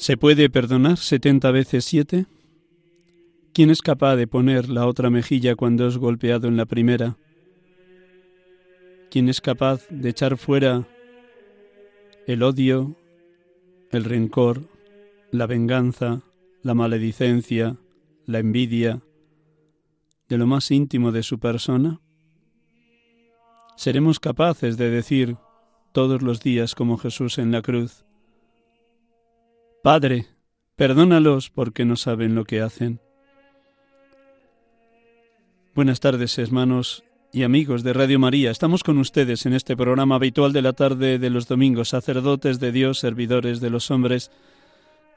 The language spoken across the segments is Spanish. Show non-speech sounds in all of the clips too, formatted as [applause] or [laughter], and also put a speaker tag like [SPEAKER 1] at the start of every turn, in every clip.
[SPEAKER 1] ¿Se puede perdonar setenta veces siete? ¿Quién es capaz de poner la otra mejilla cuando es golpeado en la primera? ¿Quién es capaz de echar fuera el odio, el rencor, la venganza, la maledicencia, la envidia de lo más íntimo de su persona? ¿Seremos capaces de decir todos los días como Jesús en la cruz, Padre, perdónalos porque no saben lo que hacen. Buenas tardes, hermanos y amigos de Radio María. Estamos con ustedes en este programa habitual de la tarde de los domingos, sacerdotes de Dios, servidores de los hombres,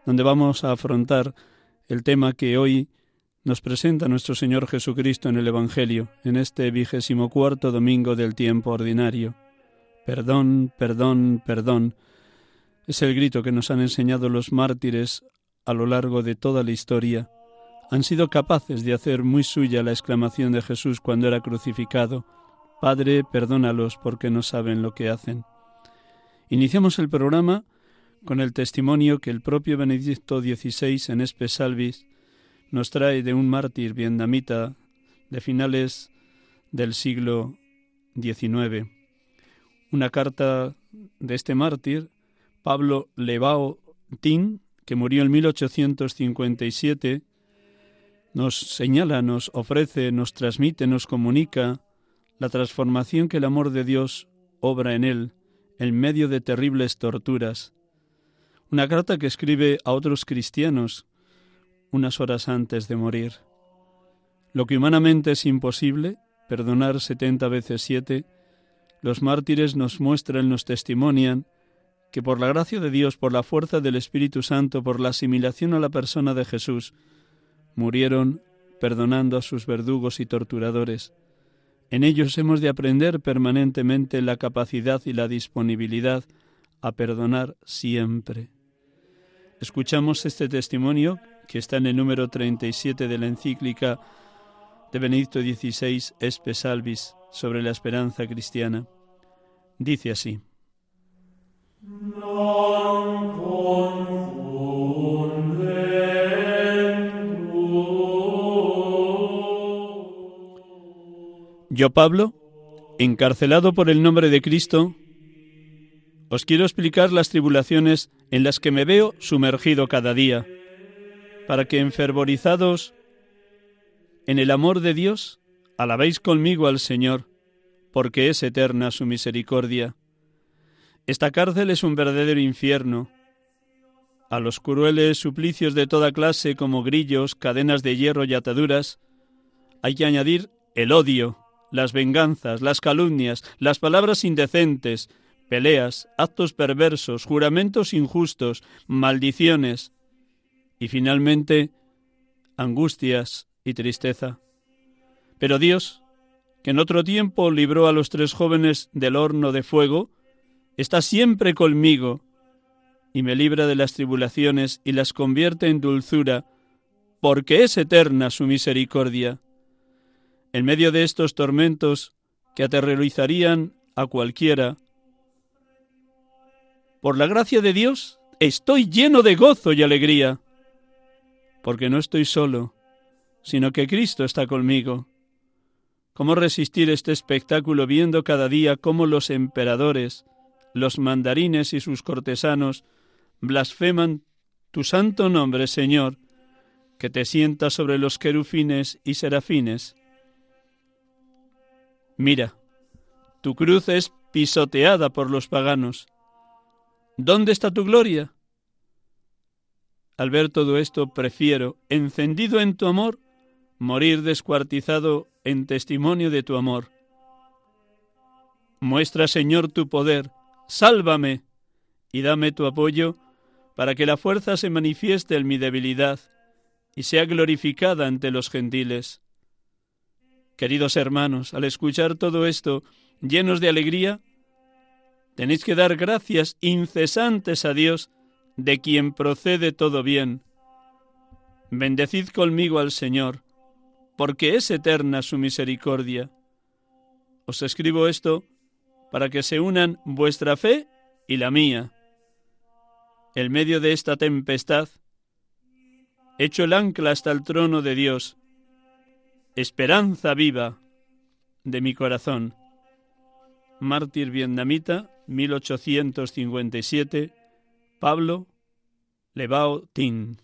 [SPEAKER 1] donde vamos a afrontar el tema que hoy nos presenta nuestro Señor Jesucristo en el Evangelio, en este vigésimo cuarto domingo del tiempo ordinario. Perdón, perdón, perdón es el grito que nos han enseñado los mártires a lo largo de toda la historia. Han sido capaces de hacer muy suya la exclamación de Jesús cuando era crucificado, Padre, perdónalos porque no saben lo que hacen. Iniciamos el programa con el testimonio que el propio Benedicto XVI en Espe Salvis nos trae de un mártir vietnamita de finales del siglo XIX. Una carta de este mártir Pablo Levao Tin, que murió en 1857, nos señala, nos ofrece, nos transmite, nos comunica la transformación que el amor de Dios obra en él en medio de terribles torturas. Una carta que escribe a otros cristianos unas horas antes de morir. Lo que humanamente es imposible, perdonar setenta veces siete, los mártires nos muestran, nos testimonian que por la gracia de Dios, por la fuerza del Espíritu Santo, por la asimilación a la persona de Jesús, murieron perdonando a sus verdugos y torturadores. En ellos hemos de aprender permanentemente la capacidad y la disponibilidad a perdonar siempre. Escuchamos este testimonio que está en el número 37 de la encíclica de Benedicto XVI Espe Salvis sobre la esperanza cristiana. Dice así: yo, Pablo, encarcelado por el nombre de Cristo, os quiero explicar las tribulaciones en las que me veo sumergido cada día, para que enfervorizados en el amor de Dios, alabéis conmigo al Señor, porque es eterna su misericordia esta cárcel es un verdadero infierno. A los crueles suplicios de toda clase como grillos, cadenas de hierro y ataduras, hay que añadir el odio, las venganzas, las calumnias, las palabras indecentes, peleas, actos perversos, juramentos injustos, maldiciones y finalmente angustias y tristeza. Pero Dios, que en otro tiempo libró a los tres jóvenes del horno de fuego, está siempre conmigo y me libra de las tribulaciones y las convierte en dulzura, porque es eterna su misericordia. En medio de estos tormentos que aterrorizarían a cualquiera, por la gracia de Dios estoy lleno de gozo y alegría, porque no estoy solo, sino que Cristo está conmigo. ¿Cómo resistir este espectáculo viendo cada día cómo los emperadores, los mandarines y sus cortesanos blasfeman tu santo nombre, Señor, que te sientas sobre los querufines y serafines? Mira, tu cruz es pisoteada por los paganos. ¿Dónde está tu gloria? Al ver todo esto, prefiero, encendido en tu amor, morir descuartizado en testimonio de tu amor. Muestra, Señor, tu poder, sálvame y dame tu apoyo para que la fuerza se manifieste en mi debilidad y sea glorificada ante los gentiles. Queridos hermanos, al escuchar todo esto, llenos de alegría, tenéis que dar gracias incesantes a Dios, de quien procede todo bien. Bendecid conmigo al Señor, porque es eterna su misericordia. Os escribo esto para que se unan vuestra fe y la mía. En medio de esta tempestad, echo el ancla hasta el trono de Dios, esperanza viva de mi corazón. Mártir vietnamita, 1857, Pablo Lebao Tin.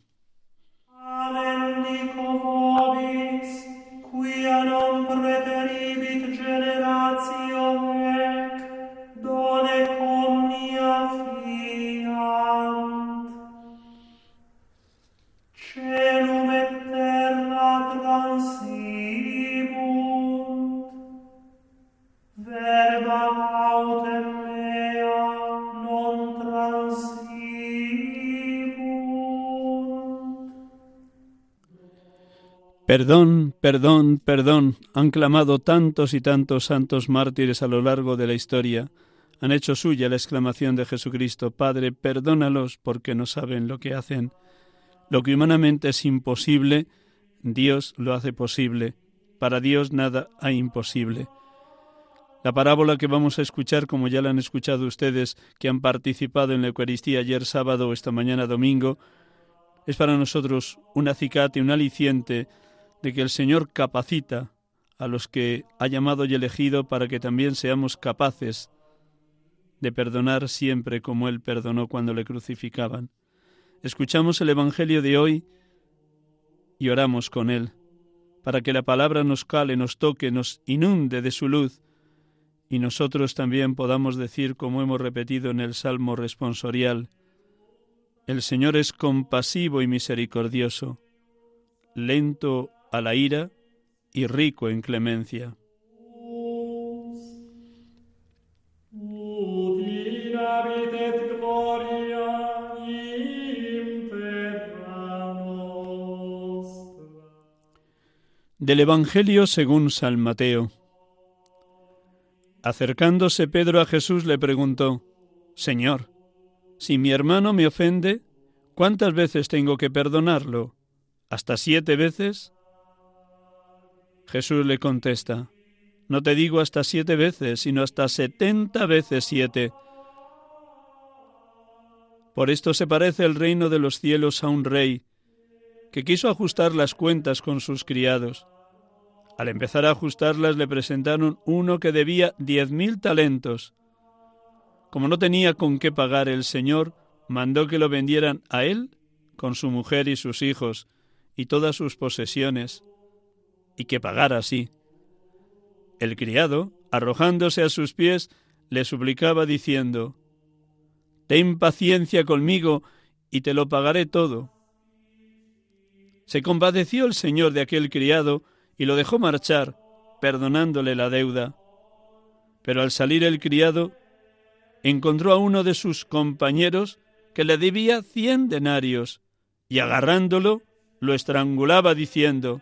[SPEAKER 1] Perdón, perdón, perdón, han clamado tantos y tantos santos mártires a lo largo de la historia, han hecho suya la exclamación de Jesucristo, Padre, perdónalos porque no saben lo que hacen. Lo que humanamente es imposible, Dios lo hace posible. Para Dios nada hay imposible. La parábola que vamos a escuchar, como ya la han escuchado ustedes que han participado en la Eucaristía ayer sábado o esta mañana domingo, es para nosotros un acicate, un aliciente de que el Señor capacita a los que ha llamado y elegido para que también seamos capaces de perdonar siempre como Él perdonó cuando le crucificaban. Escuchamos el Evangelio de hoy y oramos con Él, para que la palabra nos cale, nos toque, nos inunde de su luz, y nosotros también podamos decir, como hemos repetido en el Salmo responsorial, el Señor es compasivo y misericordioso, lento a la ira y rico en clemencia. Del Evangelio según San Mateo. Acercándose Pedro a Jesús le preguntó, Señor, si mi hermano me ofende, ¿cuántas veces tengo que perdonarlo? ¿Hasta siete veces? Jesús le contesta, no te digo hasta siete veces, sino hasta setenta veces siete. Por esto se parece el reino de los cielos a un rey que quiso ajustar las cuentas con sus criados. Al empezar a ajustarlas le presentaron uno que debía diez mil talentos. Como no tenía con qué pagar el Señor, mandó que lo vendieran a él, con su mujer y sus hijos, y todas sus posesiones, y que pagara así. El criado, arrojándose a sus pies, le suplicaba diciendo, Ten paciencia conmigo y te lo pagaré todo. Se compadeció el señor de aquel criado y lo dejó marchar, perdonándole la deuda. Pero al salir el criado, encontró a uno de sus compañeros que le debía cien denarios, y agarrándolo, lo estrangulaba diciendo,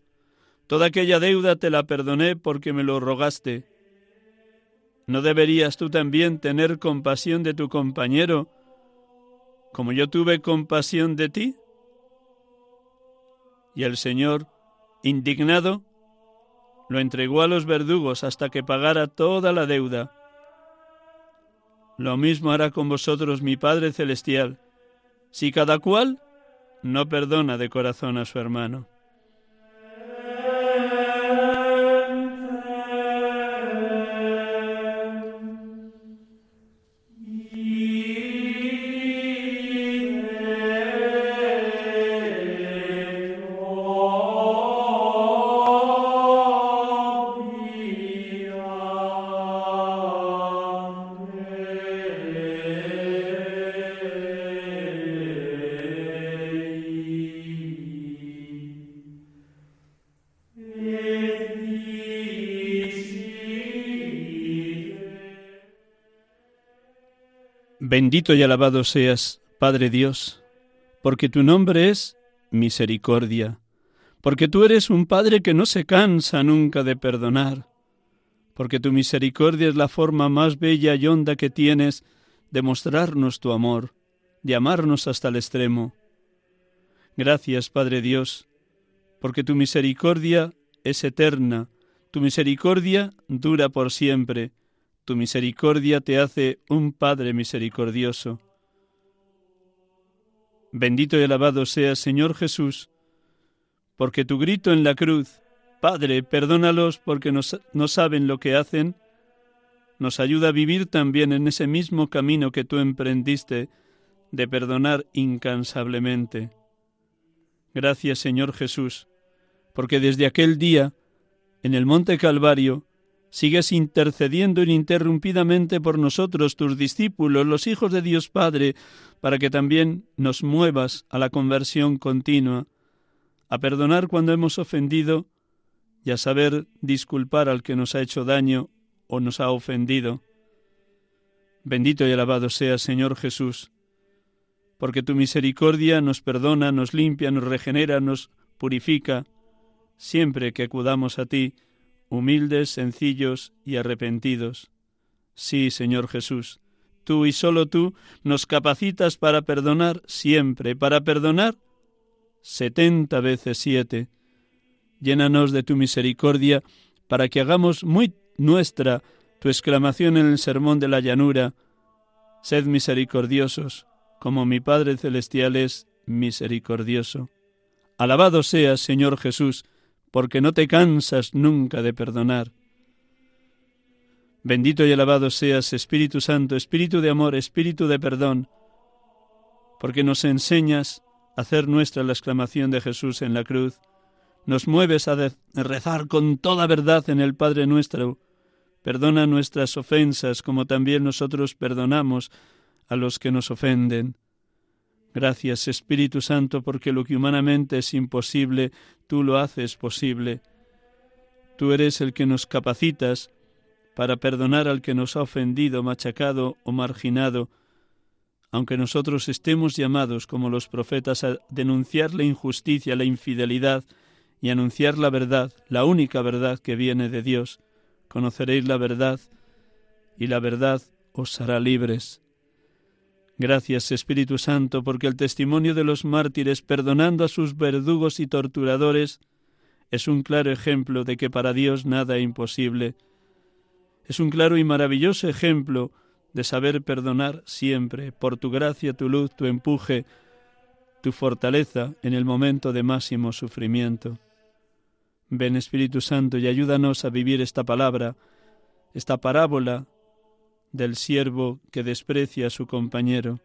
[SPEAKER 1] Toda aquella deuda te la perdoné porque me lo rogaste. ¿No deberías tú también tener compasión de tu compañero como yo tuve compasión de ti? Y el Señor, indignado, lo entregó a los verdugos hasta que pagara toda la deuda. Lo mismo hará con vosotros mi Padre Celestial, si cada cual no perdona de corazón a su hermano. Bendito y alabado seas, Padre Dios, porque tu nombre es misericordia, porque tú eres un Padre que no se cansa nunca de perdonar, porque tu misericordia es la forma más bella y honda que tienes de mostrarnos tu amor, de amarnos hasta el extremo. Gracias, Padre Dios, porque tu misericordia es eterna, tu misericordia dura por siempre, tu misericordia te hace un Padre misericordioso. Bendito y alabado seas, Señor Jesús, porque tu grito en la cruz, Padre, perdónalos porque no, no saben lo que hacen, nos ayuda a vivir también en ese mismo camino que tú emprendiste de perdonar incansablemente. Gracias, Señor Jesús, porque desde aquel día, en el Monte Calvario, sigues intercediendo ininterrumpidamente por nosotros, tus discípulos, los hijos de Dios Padre, para que también nos muevas a la conversión continua, a perdonar cuando hemos ofendido y a saber disculpar al que nos ha hecho daño o nos ha ofendido. Bendito y alabado sea Señor Jesús, porque tu misericordia nos perdona, nos limpia, nos regenera, nos purifica, siempre que acudamos a ti, humildes, sencillos y arrepentidos. Sí, Señor Jesús, tú y solo tú nos capacitas para perdonar siempre, para perdonar setenta veces siete. Llénanos de tu misericordia para que hagamos muy nuestra tu exclamación en el sermón de la llanura, Sed misericordiosos, como mi Padre Celestial es misericordioso. Alabado seas, Señor Jesús, porque no te cansas nunca de perdonar. Bendito y alabado seas, Espíritu Santo, Espíritu de amor, Espíritu de perdón, porque nos enseñas a hacer nuestra la exclamación de Jesús en la cruz, nos mueves a rezar con toda verdad en el Padre nuestro, perdona nuestras ofensas como también nosotros perdonamos a los que nos ofenden. Gracias Espíritu Santo porque lo que humanamente es imposible, tú lo haces posible. Tú eres el que nos capacitas para perdonar al que nos ha ofendido, machacado o marginado, aunque nosotros estemos llamados como los profetas a denunciar la injusticia, la infidelidad y anunciar la verdad, la única verdad que viene de Dios. Conoceréis la verdad y la verdad os hará libres. Gracias Espíritu Santo, porque el testimonio de los mártires perdonando a sus verdugos y torturadores es un claro ejemplo de que para Dios nada es imposible. Es un claro y maravilloso ejemplo de saber perdonar siempre, por tu gracia, tu luz, tu empuje, tu fortaleza en el momento de máximo sufrimiento. Ven Espíritu Santo y ayúdanos a vivir esta palabra, esta parábola del siervo que desprecia a su compañero.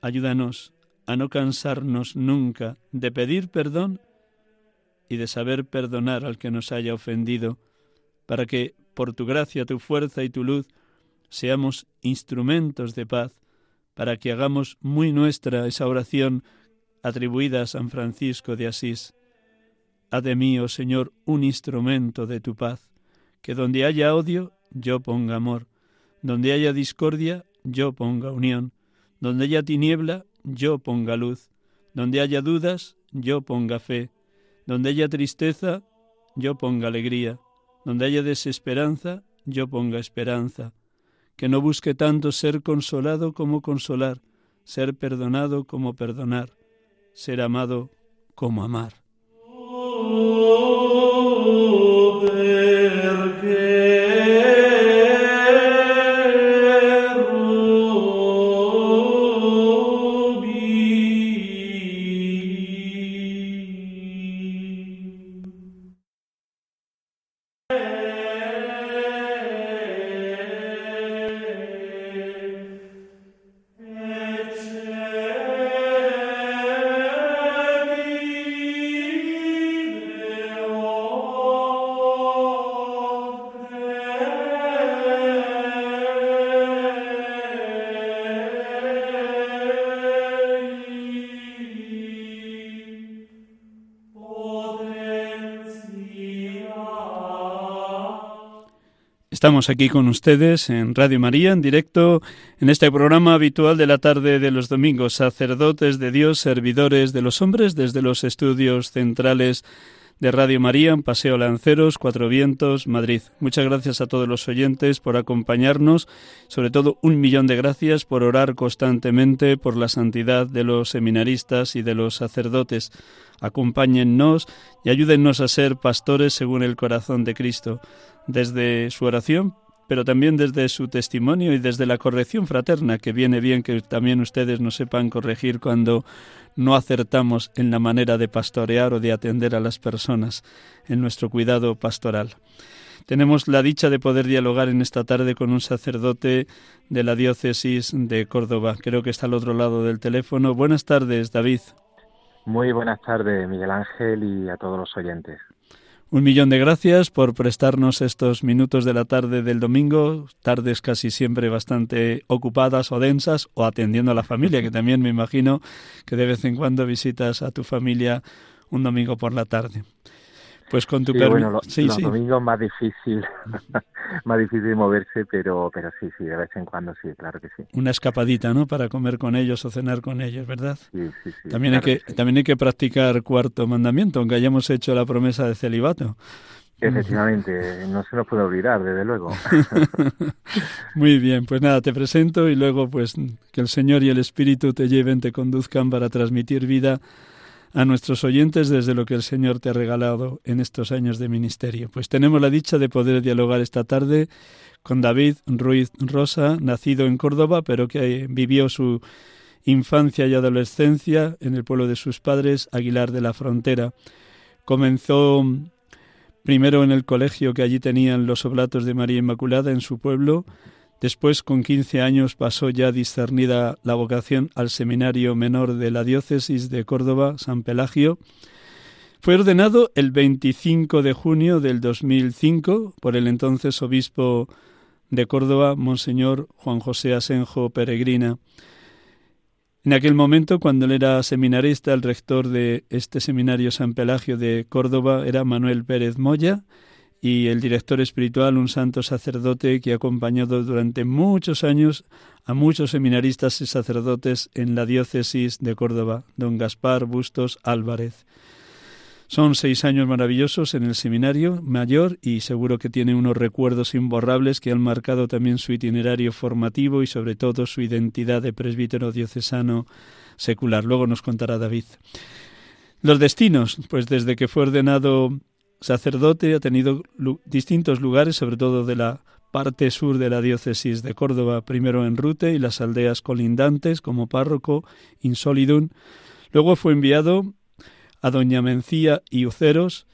[SPEAKER 1] Ayúdanos a no cansarnos nunca de pedir perdón y de saber perdonar al que nos haya ofendido, para que, por tu gracia, tu fuerza y tu luz, seamos instrumentos de paz, para que hagamos muy nuestra esa oración atribuida a San Francisco de Asís. Haz de mí, oh Señor, un instrumento de tu paz, que donde haya odio, yo ponga amor, donde haya discordia, yo ponga unión. Donde haya tiniebla, yo ponga luz. Donde haya dudas, yo ponga fe. Donde haya tristeza, yo ponga alegría. Donde haya desesperanza, yo ponga esperanza. Que no busque tanto ser consolado como consolar, ser perdonado como perdonar, ser amado como amar. Estamos aquí con ustedes en Radio María, en directo, en este programa habitual de la tarde de los domingos, sacerdotes de Dios, servidores de los hombres, desde los estudios centrales de Radio María, en Paseo Lanceros, Cuatro Vientos, Madrid. Muchas gracias a todos los oyentes por acompañarnos, sobre todo un millón de gracias por orar constantemente por la santidad de los seminaristas y de los sacerdotes. Acompáñennos y ayúdennos a ser pastores según el corazón de Cristo desde su oración, pero también desde su testimonio y desde la corrección fraterna, que viene bien que también ustedes nos sepan corregir cuando no acertamos en la manera de pastorear o de atender a las personas en nuestro cuidado pastoral. Tenemos la dicha de poder dialogar en esta tarde con un sacerdote de la diócesis de Córdoba. Creo que está al otro lado del teléfono. Buenas tardes, David.
[SPEAKER 2] Muy buenas tardes, Miguel Ángel, y a todos los oyentes.
[SPEAKER 1] Un millón de gracias por prestarnos estos minutos de la tarde del domingo, tardes casi siempre bastante ocupadas o densas, o atendiendo a la familia, que también me imagino que de vez en cuando visitas a tu familia un domingo por la tarde. Pues con tu
[SPEAKER 2] sí, Bueno, los domingos más difícil, [laughs] más difícil moverse, pero, pero sí, sí, de vez en cuando sí, claro que sí.
[SPEAKER 1] Una escapadita, ¿no? Para comer con ellos o cenar con ellos, ¿verdad?
[SPEAKER 2] Sí, sí, sí.
[SPEAKER 1] También, hay que, también hay que practicar cuarto mandamiento, aunque hayamos hecho la promesa de celibato.
[SPEAKER 2] Efectivamente, no se nos puede olvidar, desde luego. [laughs]
[SPEAKER 1] Muy bien, pues nada, te presento y luego pues que el Señor y el Espíritu te lleven, te conduzcan para transmitir vida a nuestros oyentes desde lo que el Señor te ha regalado en estos años de ministerio. Pues tenemos la dicha de poder dialogar esta tarde con David Ruiz Rosa, nacido en Córdoba, pero que vivió su infancia y adolescencia en el pueblo de sus padres, Aguilar de la Frontera. Comenzó primero en el colegio que allí tenían los oblatos de María Inmaculada en su pueblo, Después, con 15 años, pasó ya discernida la vocación al seminario menor de la diócesis de Córdoba, San Pelagio. Fue ordenado el 25 de junio del 2005 por el entonces obispo de Córdoba, Monseñor Juan José Asenjo Peregrina. En aquel momento, cuando él era seminarista, el rector de este seminario San Pelagio de Córdoba era Manuel Pérez Moya, y el director espiritual, un santo sacerdote que ha acompañado durante muchos años a muchos seminaristas y sacerdotes en la diócesis de Córdoba, don Gaspar Bustos Álvarez. Son seis años maravillosos en el seminario mayor y seguro que tiene unos recuerdos imborrables que han marcado también su itinerario formativo y sobre todo su identidad de presbítero diocesano secular. Luego nos contará David. Los destinos, pues desde que fue ordenado sacerdote, ha tenido distintos lugares, sobre todo de la parte sur de la diócesis de Córdoba, primero en Rute y las aldeas colindantes como párroco insolidum. Luego fue enviado a Doña Mencía y Uceros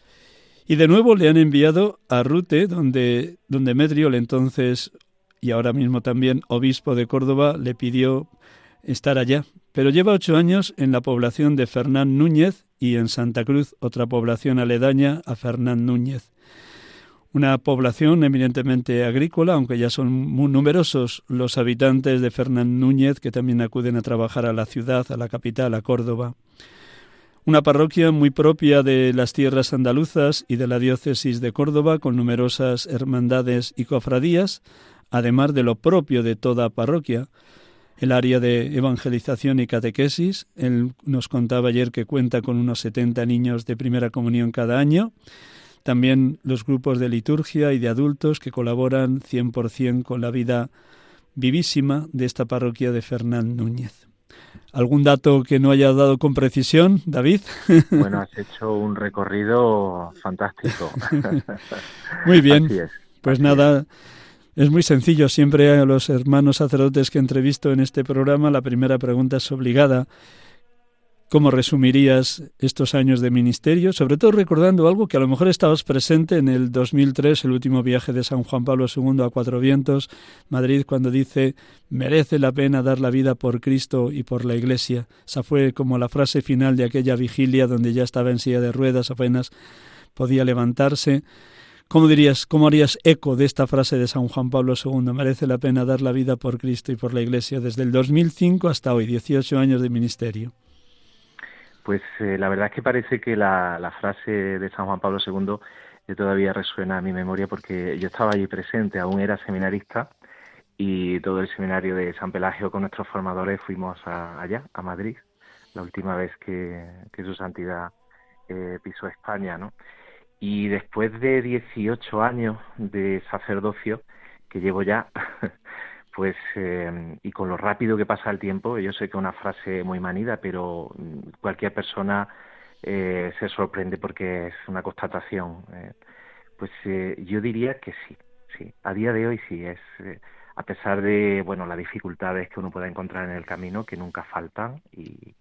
[SPEAKER 1] y de nuevo le han enviado a Rute, donde, donde Medrio, el entonces y ahora mismo también obispo de Córdoba, le pidió estar allá. Pero lleva ocho años en la población de Fernán Núñez y en Santa Cruz, otra población aledaña a Fernán Núñez. Una población eminentemente agrícola, aunque ya son muy numerosos los habitantes de Fernán Núñez que también acuden a trabajar a la ciudad, a la capital, a Córdoba. Una parroquia muy propia de las tierras andaluzas y de la diócesis de Córdoba, con numerosas hermandades y cofradías, además de lo propio de toda parroquia, el área de evangelización y catequesis. Él nos contaba ayer que cuenta con unos 70 niños de primera comunión cada año. también los grupos de liturgia y de adultos que colaboran 100% con la vida vivísima de esta parroquia de Fernán Núñez. ¿Algún dato que no haya dado con precisión, David? [laughs]
[SPEAKER 2] Bueno, has hecho un recorrido fantástico. [laughs]
[SPEAKER 1] Muy bien. Pues nada, es muy sencillo. Siempre a los hermanos sacerdotes que entrevisto en este programa, la primera pregunta es obligada. ¿Cómo resumirías estos años de ministerio? Sobre todo recordando algo que a lo mejor estabas presente en el 2003, el último viaje de San Juan Pablo II a Cuatro Vientos, Madrid, cuando dice, merece la pena dar la vida por Cristo y por la Iglesia. Esa fue como la frase final de aquella vigilia donde ya estaba en silla de ruedas, apenas podía levantarse. ¿Cómo dirías, cómo harías eco de esta frase de San Juan Pablo II? Merece la pena dar la vida por Cristo y por la Iglesia desde el 2005 hasta hoy, 18 años de ministerio.
[SPEAKER 2] Pues eh, la verdad es que parece que la, frase de San Juan Pablo II todavía resuena a mi memoria porque yo estaba allí presente, aún era seminarista y todo el seminario de San Pelagio con nuestros formadores fuimos allá, a Madrid, la última vez que, su santidad eh, pisó España, ¿no? Y después de 18 años de sacerdocio, que llevo ya, [laughs] pues eh, y con lo rápido que pasa el tiempo, yo sé que es una frase muy manida, pero mm, cualquier persona eh, se sorprende porque es una constatación. Eh, pues yo diría que sí, sí. A día de hoy sí es, a pesar de bueno las dificultades que uno pueda encontrar en el camino, que nunca faltan y,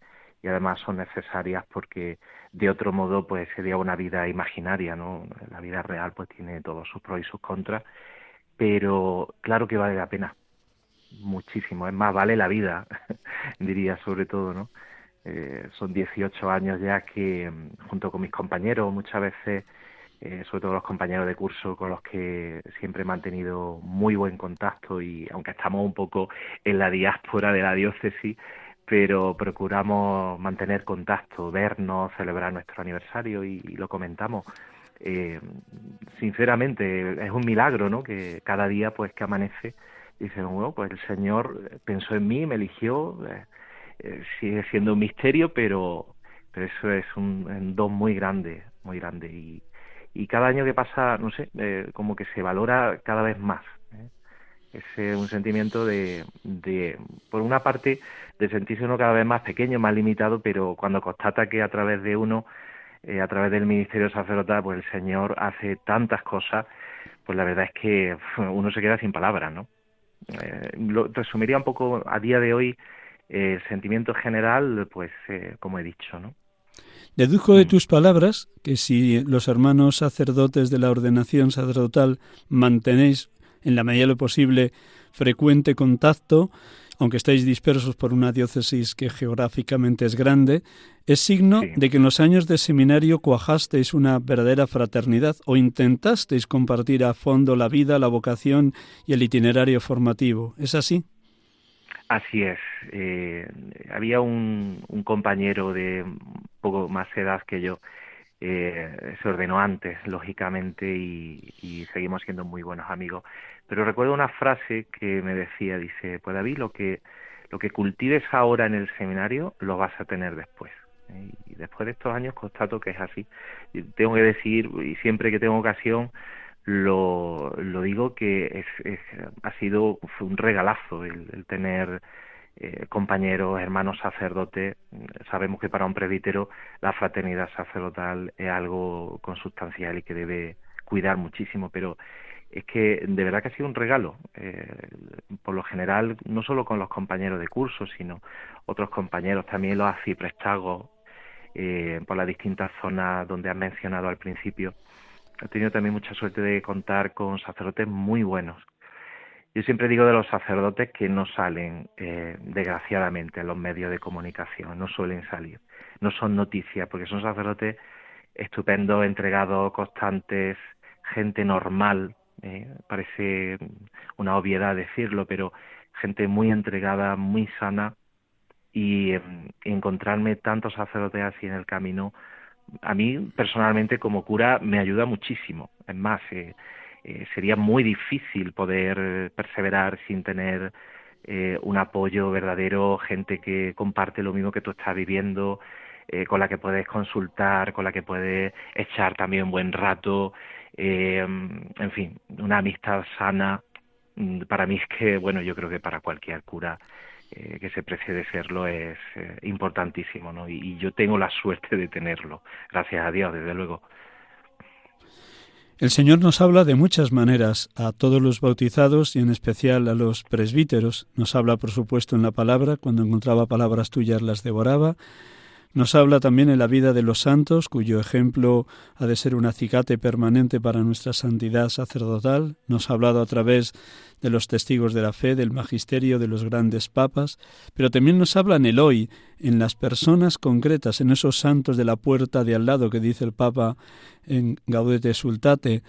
[SPEAKER 2] y además son necesarias porque de otro modo pues sería una vida imaginaria, ¿no? La vida real pues tiene todos sus pros y sus contras, pero claro que vale la pena muchísimo, es más, vale la vida, [laughs] diría sobre todo, ¿no? Eh, son 18 años ya que, mm, junto con mis compañeros, muchas veces, eh, sobre todo los compañeros de curso con los que siempre he mantenido muy buen contacto y aunque estamos un poco en la diáspora de la diócesis, pero procuramos mantener contacto, vernos, celebrar nuestro aniversario y, lo comentamos. Eh, sinceramente, es un milagro, ¿no? Que cada día, pues, que amanece, dicen, bueno, pues el Señor pensó en mí, me eligió, eh, eh, sigue siendo un misterio, pero, pero eso es un, don muy grande, muy grande. Y, y cada año que pasa, no sé, eh, como que se valora cada vez más. Es un sentimiento de, de, por una parte, de sentirse uno cada vez más pequeño, más limitado, pero cuando constata que a través de uno, a través del ministerio sacerdotal, pues el Señor hace tantas cosas, pues la verdad es que [laughs] uno se queda sin palabras, ¿no? Eh, lo resumiría un poco a día de hoy el sentimiento general, pues eh, como he dicho, ¿no?
[SPEAKER 1] Deduzco de mm. tus palabras que si los hermanos sacerdotes de la ordenación sacerdotal mantenéis en la medida de lo posible frecuente contacto, aunque estáis dispersos por una diócesis que geográficamente es grande, es signo de que en los años de seminario cuajasteis una verdadera fraternidad o intentasteis compartir a fondo la vida, la vocación y el itinerario formativo. ¿Es así?
[SPEAKER 2] Así es. Eh, había un, compañero de poco más edad que yo. Eh, se ordenó antes, lógicamente, y, seguimos siendo muy buenos amigos pero recuerdo una frase que me decía, dice, pues David, lo que, lo que cultives ahora en el seminario lo vas a tener después. ¿eh? Y después de estos años constato que es así. tengo que decir, y siempre que tengo ocasión, lo, lo digo que es, ha sido un regalazo el, tener eh, compañeros, hermanos sacerdotes. Sabemos que para un presbítero la fraternidad sacerdotal es algo consustancial y que debe cuidar muchísimo, pero es que de verdad que ha sido un regalo. Eh, por lo general, no solo con los compañeros de curso, sino otros compañeros, también los aciprestagos, eh, por las distintas zonas donde has mencionado al principio. He tenido también mucha suerte de contar con sacerdotes muy buenos. Yo siempre digo de los sacerdotes que no salen, eh, desgraciadamente, en los medios de comunicación, no suelen salir, no son noticias, porque son sacerdotes estupendos, entregados, constantes, gente normal, eh, parece una obviedad decirlo, pero gente muy entregada, muy sana y em, encontrarme tantos sacerdotes así en el camino, a mí personalmente como cura me ayuda muchísimo. Es más, eh, eh, sería muy difícil poder perseverar sin tener un apoyo verdadero, gente que comparte lo mismo que tú estás viviendo, eh, con la que puedes consultar, con la que puedes echar también un buen rato, eh, en fin, una amistad sana. Mm, para mí es que, bueno, yo creo que para cualquier cura eh, que se precie de serlo es importantísimo, ¿no? y yo tengo la suerte de tenerlo, gracias a Dios, desde luego.
[SPEAKER 1] El Señor nos habla de muchas maneras a todos los bautizados y en especial a los presbíteros. Nos habla, por supuesto, en la palabra, cuando encontraba palabras tuyas las devoraba. Nos habla también en la vida de los santos, cuyo ejemplo ha de ser un acicate permanente para nuestra santidad sacerdotal. Nos ha hablado a través de los testigos de la fe, del magisterio, de los grandes papas, pero también nos habla en el hoy, en las personas concretas, en esos santos de la puerta de al lado que dice el Papa en Gaudete Sultate.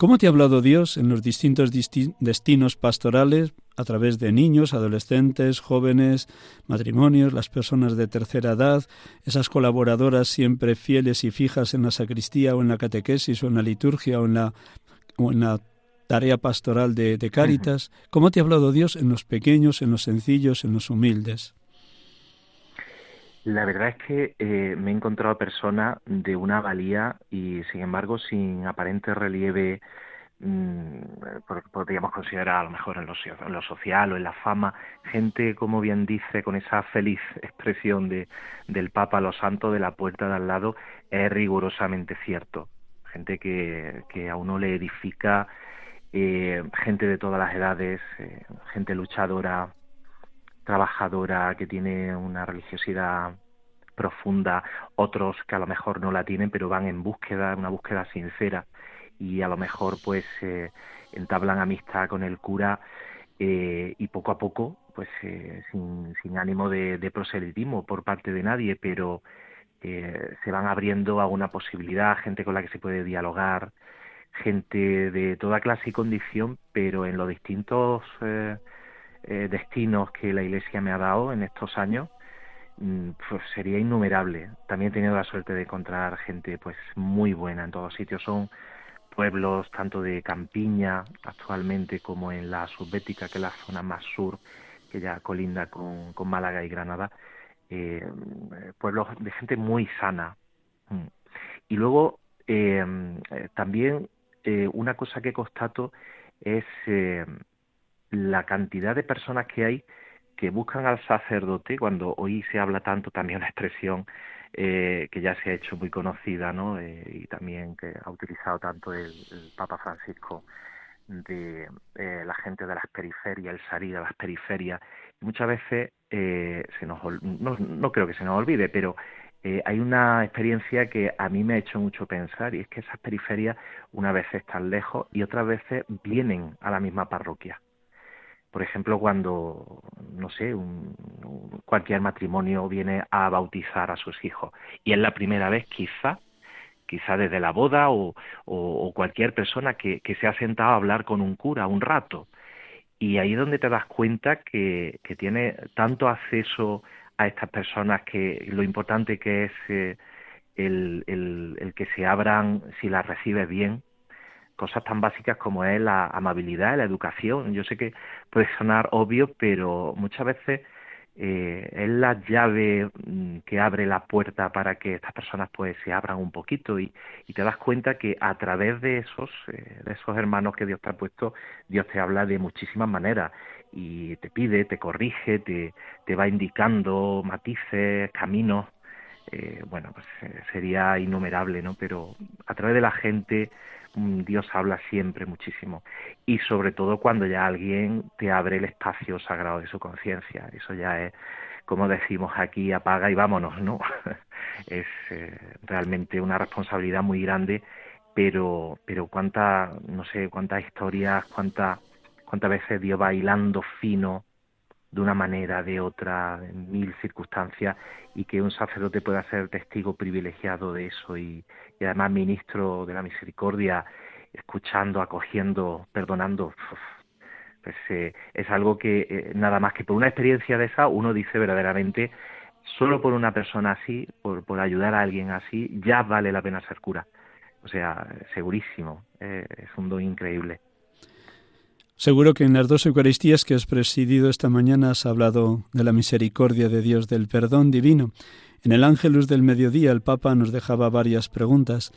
[SPEAKER 1] ¿Cómo te ha hablado Dios en los distintos destinos pastorales a través de niños, adolescentes, jóvenes, matrimonios, las personas de tercera edad, esas colaboradoras siempre fieles y fijas en la sacristía o en la catequesis o en la liturgia o en la, o en la tarea pastoral de, de Cáritas? ¿Cómo te ha hablado Dios en los pequeños, en los sencillos, en los humildes?
[SPEAKER 2] La verdad es que eh, me he encontrado personas de una valía y, sin embargo, sin aparente relieve, mmm, podríamos considerar a lo mejor en lo, en lo, social o en la fama, gente, como bien dice, con esa feliz [laughs] expresión de, del Papa, los santos de la puerta de al lado, es rigurosamente cierto. Gente que, que a uno le edifica, eh, gente de todas las edades, eh, gente luchadora, trabajadora, que tiene una religiosidad profunda, otros que a lo mejor no la tienen, pero van en búsqueda, una búsqueda sincera. Y a lo mejor pues eh, entablan amistad con el cura eh, y poco a poco, pues eh, sin, sin, ánimo de, de, proselitismo por parte de nadie, pero se van abriendo a una posibilidad, gente con la que se puede dialogar, gente de toda clase y condición, pero en los distintos eh, destinos que la Iglesia me ha dado en estos años, mm, pues sería innumerable. También he tenido la suerte de encontrar gente pues muy buena en todos sitios. Son pueblos tanto de campiña actualmente como en la subbética, que es la zona más sur, que ya colinda con, con Málaga y Granada. Eh, pueblos de gente muy sana. Mm. Y luego eh, también una cosa que constato es la cantidad de personas que hay que buscan al sacerdote, cuando hoy se habla tanto también una expresión eh, que ya se ha hecho muy conocida, ¿no? Eh, y también que ha utilizado tanto el, Papa Francisco de eh, la gente de las periferias, el salir a las periferias. muchas veces se nos, no, no creo que se nos olvide, pero hay una experiencia que a mí me ha hecho mucho pensar y es que esas periferias una vez están lejos y otras veces vienen a la misma parroquia por ejemplo, cuando, no sé, un, cualquier matrimonio viene a bautizar a sus hijos y es la primera vez quizá, quizá desde la boda o, o, cualquier persona que, se ha sentado a hablar con un cura un rato. Y ahí es donde te das cuenta que, que tiene tanto acceso a estas personas que lo importante que es eh, el, el, el que se abran si las recibes bien cosas tan básicas como es la amabilidad, la educación. Yo sé que puede sonar obvio, pero muchas veces eh, es la llave mm, que abre la puerta para que estas personas pues se abran un poquito y, y te das cuenta que a través de esos eh, de esos hermanos que Dios te ha puesto Dios te habla de muchísimas maneras y te pide te corrige te, te va indicando matices caminos eh, bueno pues sería innumerable no pero a través de la gente Dios habla siempre muchísimo y sobre todo cuando ya alguien te abre el espacio sagrado de su conciencia. Eso ya es, como decimos aquí, apaga y vámonos, ¿no? [laughs] es eh, realmente una responsabilidad muy grande, pero, pero cuánta, no sé, cuántas historias, cuántas cuántas veces Dios va hilando fino de una manera, de otra, en mil circunstancias, y que un sacerdote pueda ser testigo privilegiado de eso y, además ministro de la misericordia, escuchando, acogiendo, perdonando, pues eh, es algo que eh, nada más que por una experiencia de esa uno dice verdaderamente, solo por una persona así, por, por ayudar a alguien así, ya vale la pena ser cura. O sea, segurísimo, eh, es un don increíble.
[SPEAKER 1] Seguro que en las dos Eucaristías que has presidido esta mañana has hablado de la misericordia de Dios, del perdón divino. En el Ángelus del Mediodía el Papa nos dejaba varias preguntas.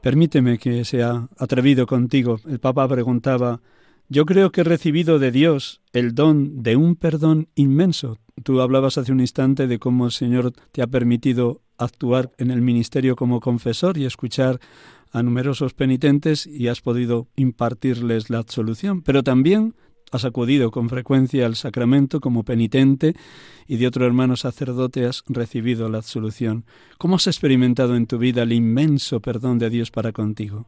[SPEAKER 1] Permíteme que sea atrevido contigo. El Papa preguntaba Yo creo que he recibido de Dios el don de un perdón inmenso. Tú hablabas hace un instante de cómo el Señor te ha permitido actuar en el ministerio como confesor y escuchar a numerosos penitentes y has podido impartirles la absolución, pero también has acudido con frecuencia al sacramento como penitente y de otro hermano sacerdote has recibido la absolución. ¿Cómo has experimentado en tu vida el inmenso perdón de Dios para contigo?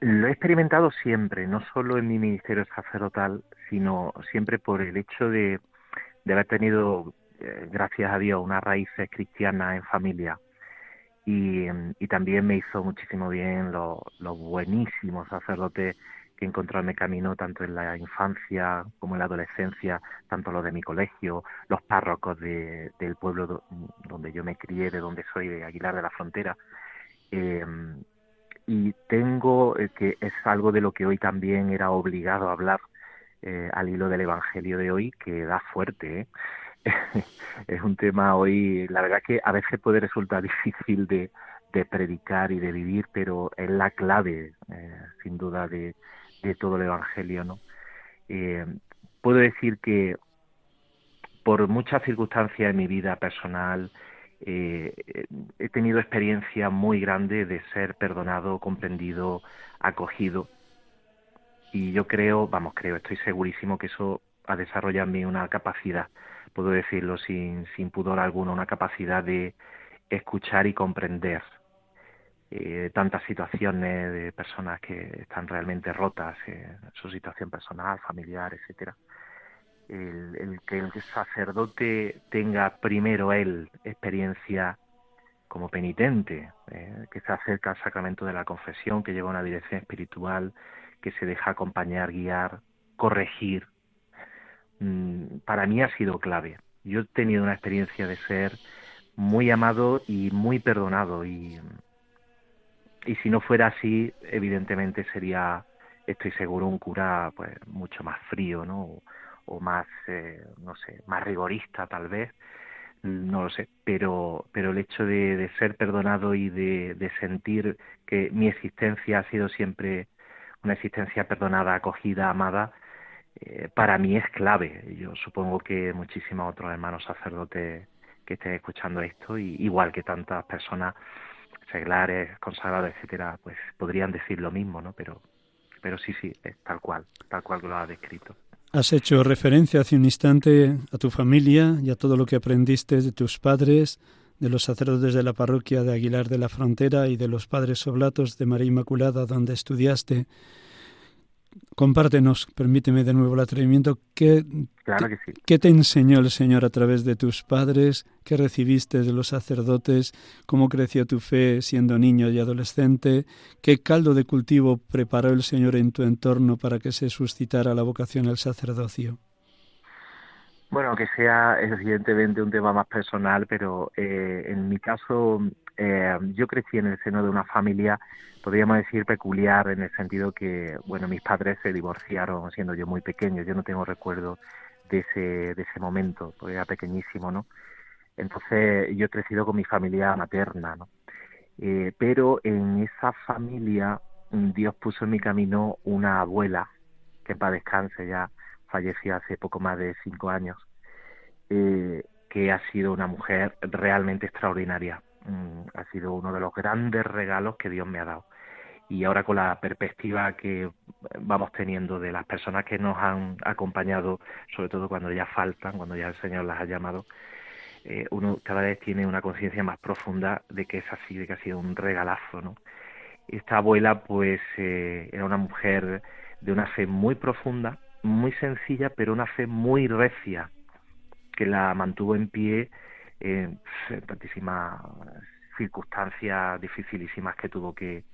[SPEAKER 2] Lo he experimentado siempre, no solo en mi ministerio sacerdotal, sino siempre por el hecho de, de haber tenido, eh, gracias a Dios, unas raíces cristianas en familia y, y también me hizo muchísimo bien los lo buenísimos sacerdotes que encontró en mi camino tanto en la infancia como en la adolescencia, tanto los de mi colegio, los párrocos de, del pueblo donde yo me crié, de donde soy, de Aguilar de la Frontera. Eh, y tengo eh, que es algo de lo que hoy también era obligado a hablar eh, al hilo del Evangelio de hoy, que da fuerte. [laughs] es un tema hoy, la verdad que a veces puede resultar [laughs] difícil de, de predicar y de vivir, pero es la clave, eh, sin duda, de, de, todo el Evangelio, ¿no? Eh, puedo decir que por muchas circunstancias en mi vida personal eh, he tenido experiencia muy grande de ser perdonado, comprendido, acogido. Y yo creo, vamos, creo, estoy segurísimo que eso ha desarrollado en mí una capacidad puedo decirlo sin, sin pudor alguno, una capacidad de escuchar y comprender eh, tantas situaciones de personas que están realmente rotas en su situación personal, familiar, etcétera. El, que el sacerdote tenga primero él experiencia como penitente, eh, que se acerca al sacramento de la confesión, que lleva una dirección espiritual, que se deja acompañar, guiar, corregir, para mí ha sido clave. Yo he tenido una experiencia de ser muy amado y muy perdonado y, y si no fuera así, evidentemente sería, estoy seguro, un cura pues mucho más frío, ¿no? O, más, eh, no sé, más rigorista tal vez, no lo sé, pero, pero el hecho de, de ser perdonado y de, de sentir que mi existencia ha sido siempre una existencia perdonada, acogida, amada, eh, para mí es clave. Yo supongo que muchísimos otros hermanos sacerdotes que estén escuchando esto, y, igual que tantas personas seglares, consagrados, etcétera, pues podrían decir lo mismo, ¿no? Pero, pero sí, sí, es tal cual, tal cual lo ha descrito.
[SPEAKER 1] Has hecho referencia hace un instante a tu familia y a todo lo que aprendiste de tus padres, de los sacerdotes de la parroquia de Aguilar de la Frontera y de los padres oblatos de María Inmaculada, donde estudiaste. Compártenos, permíteme de nuevo el atrevimiento, ¿qué, ¿qué te enseñó el Señor a través de tus padres? ¿Qué recibiste de los sacerdotes? ¿Cómo creció tu fe siendo niño y adolescente? ¿Qué caldo de cultivo preparó el Señor en tu entorno para que se suscitara la vocación al sacerdocio?
[SPEAKER 2] Bueno, que sea evidentemente un tema más personal, pero eh, en mi caso eh, yo crecí en el seno de una familia, podríamos decir, peculiar en el sentido que, bueno, mis padres se divorciaron siendo yo muy pequeño, yo no tengo recuerdo de ese, de ese momento, porque era pequeñísimo, ¿no? Entonces yo he crecido con mi familia materna, ¿no? Eh, pero en esa familia Dios puso en mi camino una abuela, que para descanse ya falleció hace poco más de cinco años, eh, que ha sido una mujer realmente extraordinaria Mm, ha sido uno de los grandes regalos que Dios me ha dado. Y ahora con la perspectiva que vamos teniendo de las personas que nos han acompañado, sobre todo cuando ya faltan, cuando ya el Señor las ha llamado, eh, uno cada vez tiene una conciencia más profunda de que es así, de que ha sido un regalazo, ¿no? Esta abuela, pues, eh, era una mujer de una fe muy profunda, muy sencilla, pero una fe muy recia, que la mantuvo en pie en tantísimas circunstancias dificilísimas que tuvo que,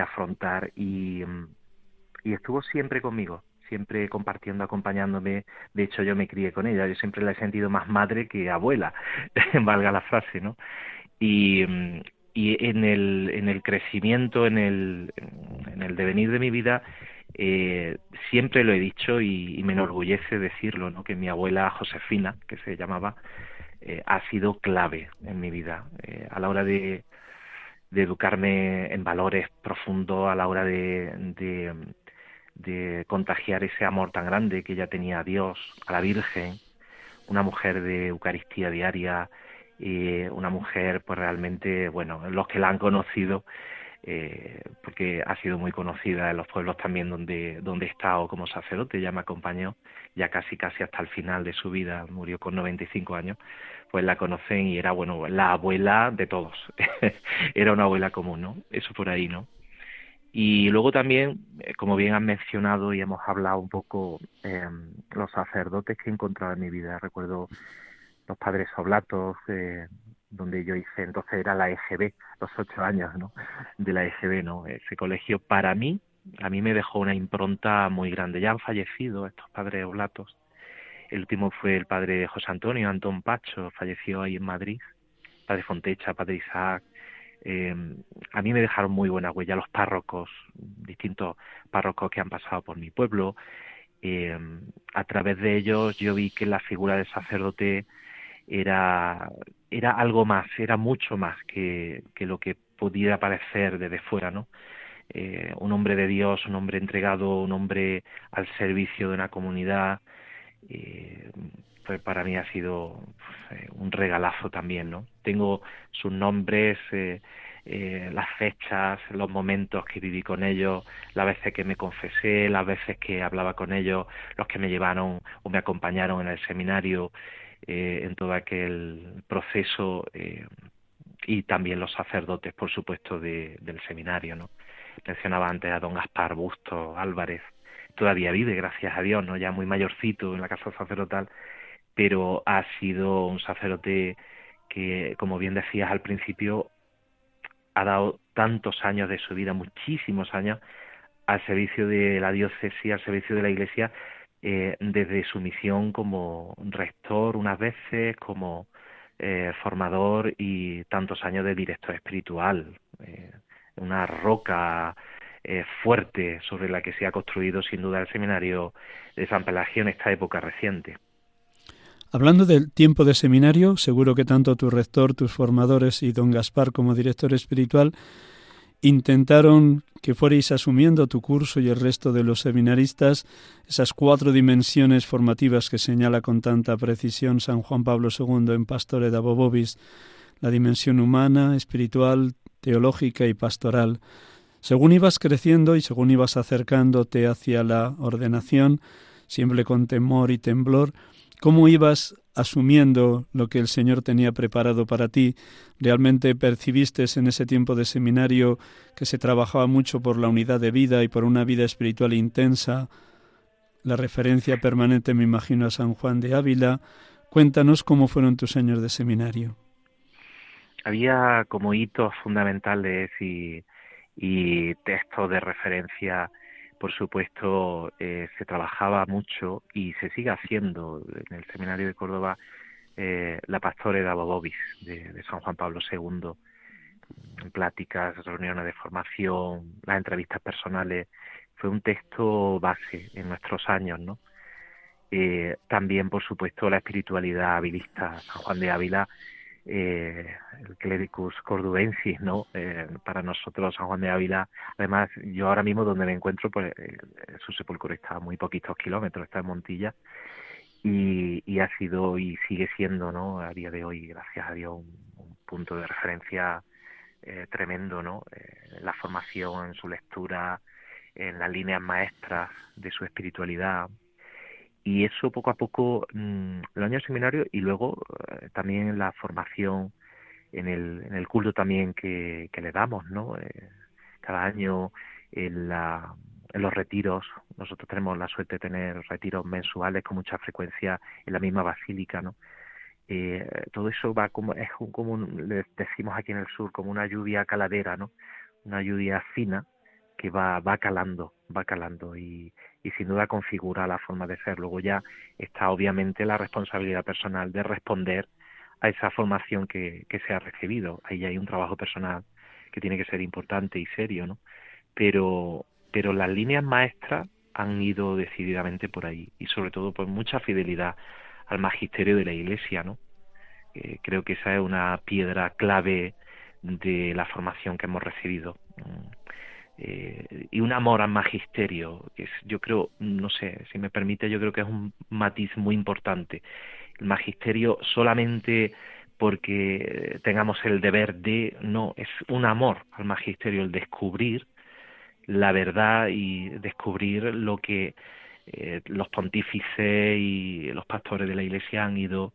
[SPEAKER 2] afrontar y, y estuvo siempre conmigo, siempre compartiendo, acompañándome. De hecho, yo me crié con ella. Yo siempre la he sentido más madre que abuela, [laughs] valga la frase, ¿no? Y, y en el, en el crecimiento, en el, en el devenir de mi vida, Eh, siempre lo he dicho y, me enorgullece decirlo, ¿no? que mi abuela Josefina, que se llamaba, eh, ha sido clave en mi vida eh, a la hora de, de, educarme en valores profundos, a la hora de, de, contagiar ese amor tan grande que ella tenía a Dios, a la Virgen, una mujer de Eucaristía diaria, y una mujer pues realmente, bueno, los que la han conocido, eh, porque ha sido muy conocida en los pueblos también donde, donde he estado como sacerdote, ya me acompañó ya casi casi hasta el final de su vida, murió con 95 años, pues la conocen y era, bueno, la abuela de todos, [laughs] era una abuela común, ¿no? Eso por ahí, ¿no? Y luego también, eh, como bien han mencionado y hemos hablado un poco, eh, los sacerdotes que he encontrado en mi vida, recuerdo los padres oblatos, eh, donde yo hice, entonces era la EGB, los ocho años, ¿no? De la EGB, ¿no? Ese colegio para mí, a mí me dejó una impronta muy grande. Ya han fallecido estos padres oblatos. El último fue el padre José Antonio, Antón Pacho, falleció ahí en Madrid. Padre Fontecha, padre Isaac. Eh, a mí me dejaron muy buena huella los párrocos, distintos párrocos que han pasado por mi pueblo. Eh, a través de ellos yo vi que la figura del sacerdote era, era algo más, era mucho más que, que lo que pudiera parecer desde fuera, ¿no? Eh, un hombre de Dios, un hombre entregado, un hombre al servicio de una comunidad, eh, pues para mí ha sido pues, eh, un regalazo también, ¿no? Tengo sus nombres, eh, eh, las fechas, los momentos que viví con ellos, las veces que me confesé, las veces que hablaba con ellos, los que me llevaron o me acompañaron en el seminario, eh, en todo aquel proceso y también los sacerdotes, por supuesto, de, del seminario. ¿no? Mencionaba antes a don Gaspar Busto Álvarez, todavía vive, gracias a Dios, no ya muy mayorcito en la casa sacerdotal, pero ha sido un sacerdote que, como bien decías al principio, ha dado tantos años de su vida, muchísimos años, al servicio de la diócesis, al servicio de la Iglesia, eh, desde su misión como rector unas veces, como eh, formador y tantos años de director espiritual, eh, una roca eh, fuerte sobre la que se ha construido sin duda el seminario de San Pelagio en esta época reciente.
[SPEAKER 1] Hablando del tiempo de seminario, seguro que tanto tu rector, tus formadores y don Gaspar como director espiritual intentaron que fuerais asumiendo tu curso y el resto de los seminaristas esas cuatro dimensiones formativas que señala con tanta precisión San Juan Pablo II en Pastore da Bobobis, la dimensión humana, espiritual, teológica y pastoral. Según ibas creciendo y según ibas acercándote hacia la ordenación, siempre con temor y temblor, ¿Cómo ibas asumiendo lo que el Señor tenía preparado para ti? ¿Realmente percibiste en ese tiempo de seminario que se trabajaba mucho por la unidad de vida y por una vida espiritual intensa? La referencia permanente, me imagino, a San Juan de Ávila. Cuéntanos cómo fueron tus años de seminario.
[SPEAKER 2] Había como hitos fundamentales y, y textos de referencia por supuesto, eh, se trabajaba mucho y se sigue haciendo en el Seminario de Córdoba eh, la Pastore de Bobis de, de, San Juan Pablo II, pláticas, reuniones de formación, las entrevistas personales. Fue un texto base en nuestros años, ¿no? Eh, también, por supuesto, la espiritualidad habilista. San Juan de Ávila eh, el clericus cordubensis, ¿no? Eh, para nosotros San Juan de Ávila, además yo ahora mismo donde me encuentro, pues eh, su sepulcro está a muy poquitos kilómetros, está en Montilla y, ha sido y sigue siendo, ¿no? A día de hoy, gracias a Dios, un, un punto de referencia eh, tremendo, ¿no? Eh, la formación, en su lectura, en las líneas maestras de su espiritualidad, y eso poco a poco el año seminario y luego eh, también la formación en el, en el culto también que, que le damos no eh, cada año en, la, en los retiros nosotros tenemos la suerte de tener retiros mensuales con mucha frecuencia en la misma basílica no eh, todo eso va como es un, como le decimos aquí en el sur como una lluvia caladera no una lluvia fina que va va calando va calando y y sin duda configura la forma de ser. Luego ya está obviamente la responsabilidad personal de responder a esa formación que, que se ha recibido. Ahí hay un trabajo personal que tiene que ser importante y serio, ¿no? Pero pero las líneas maestras han ido decididamente por ahí y sobre todo por mucha fidelidad al magisterio de la Iglesia, ¿no? Eh, creo que esa es una piedra clave de la formación que hemos recibido. Eh, y un amor al magisterio, que es, yo creo, no sé, si me permite, yo creo que es un matiz muy importante. El magisterio solamente porque tengamos el deber de, no, es un amor al magisterio, el descubrir la verdad y descubrir lo que eh, los pontífices y los pastores de la Iglesia han ido